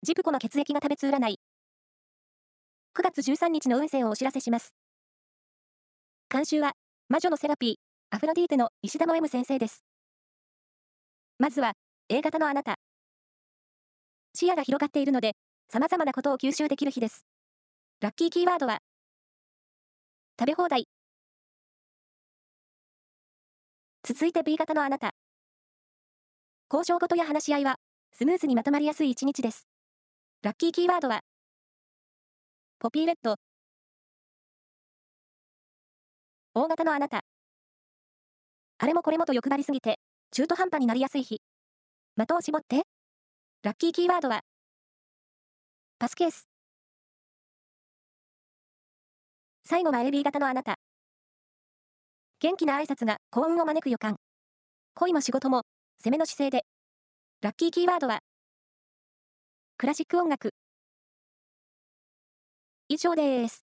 ジプコの血液が食べつ占い。9月13日の運勢をお知らせします。監修は、魔女のセラピー、アフロディーテの石田の M 先生です。まずは、A 型のあなた。視野が広がっているので、様々なことを吸収できる日です。ラッキーキーワードは、食べ放題。続いて B 型のあなた。交渉事や話し合いは、スムーズにまとまりやすい一日です。ラッキーキーワードは、ポピーレッド。大型のあなた。あれもこれもと欲張りすぎて、中途半端になりやすい日。的を絞って。ラッキーキーワードは、パスケース。最後は AB 型のあなた。元気な挨拶が幸運を招く予感。恋も仕事も、攻めの姿勢で。ラッキーキーワードは、クラシック音楽。以上です。